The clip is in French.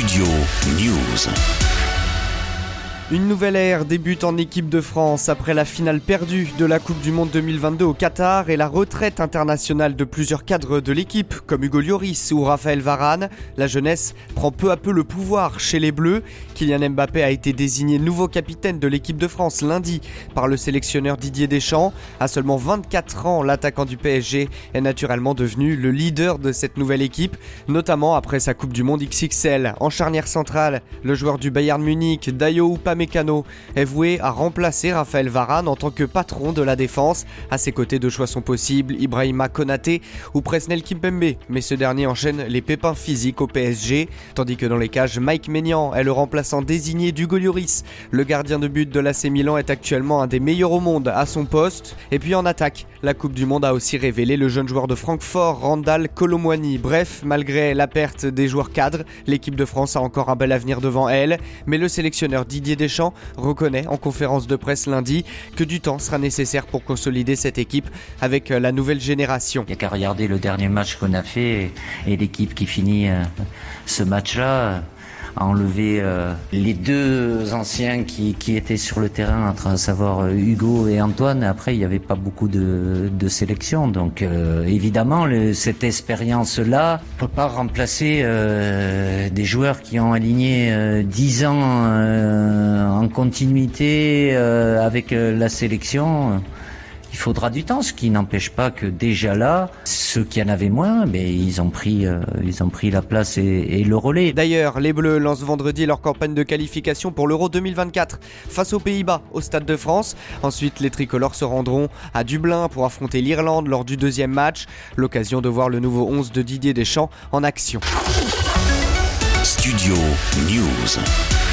Studio News. Une nouvelle ère débute en équipe de France après la finale perdue de la Coupe du Monde 2022 au Qatar et la retraite internationale de plusieurs cadres de l'équipe comme Hugo Lloris ou Raphaël Varane. La jeunesse prend peu à peu le pouvoir chez les Bleus. Kylian Mbappé a été désigné nouveau capitaine de l'équipe de France lundi par le sélectionneur Didier Deschamps. À seulement 24 ans, l'attaquant du PSG est naturellement devenu le leader de cette nouvelle équipe, notamment après sa Coupe du Monde XXL. En charnière centrale, le joueur du Bayern Munich, Dayo Upamecano, Mécano est voué à remplacer Raphaël Varane en tant que patron de la défense. À ses côtés, deux choix sont possibles, Ibrahima Konaté ou Presnel Kimpembe, mais ce dernier enchaîne les pépins physiques au PSG, tandis que dans les cages, Mike Maignan est le remplaçant désigné d'Hugo Lloris. Le gardien de but de l'AC Milan est actuellement un des meilleurs au monde à son poste. Et puis en attaque, la Coupe du Monde a aussi révélé le jeune joueur de Francfort, Randall Colomwani. Bref, malgré la perte des joueurs cadres, l'équipe de France a encore un bel avenir devant elle, mais le sélectionneur Didier Deschamps reconnaît en conférence de presse lundi que du temps sera nécessaire pour consolider cette équipe avec euh, la nouvelle génération. Il n'y a qu'à regarder le dernier match qu'on a fait et l'équipe qui finit euh, ce match-là a enlevé euh, les deux anciens qui, qui, étaient sur le terrain, à savoir euh, Hugo et Antoine. Après, il n'y avait pas beaucoup de, de sélection. Donc, euh, évidemment, cette expérience-là peut pas remplacer des joueurs qui ont aligné 10 ans en continuité avec la sélection il faudra du temps, ce qui n'empêche pas que déjà là, ceux qui en avaient moins, mais ils ont pris, euh, ils ont pris la place et, et le relais. D'ailleurs, les Bleus lancent vendredi leur campagne de qualification pour l'Euro 2024 face aux Pays-Bas au Stade de France. Ensuite, les tricolores se rendront à Dublin pour affronter l'Irlande lors du deuxième match. L'occasion de voir le nouveau 11 de Didier Deschamps en action. Studio News.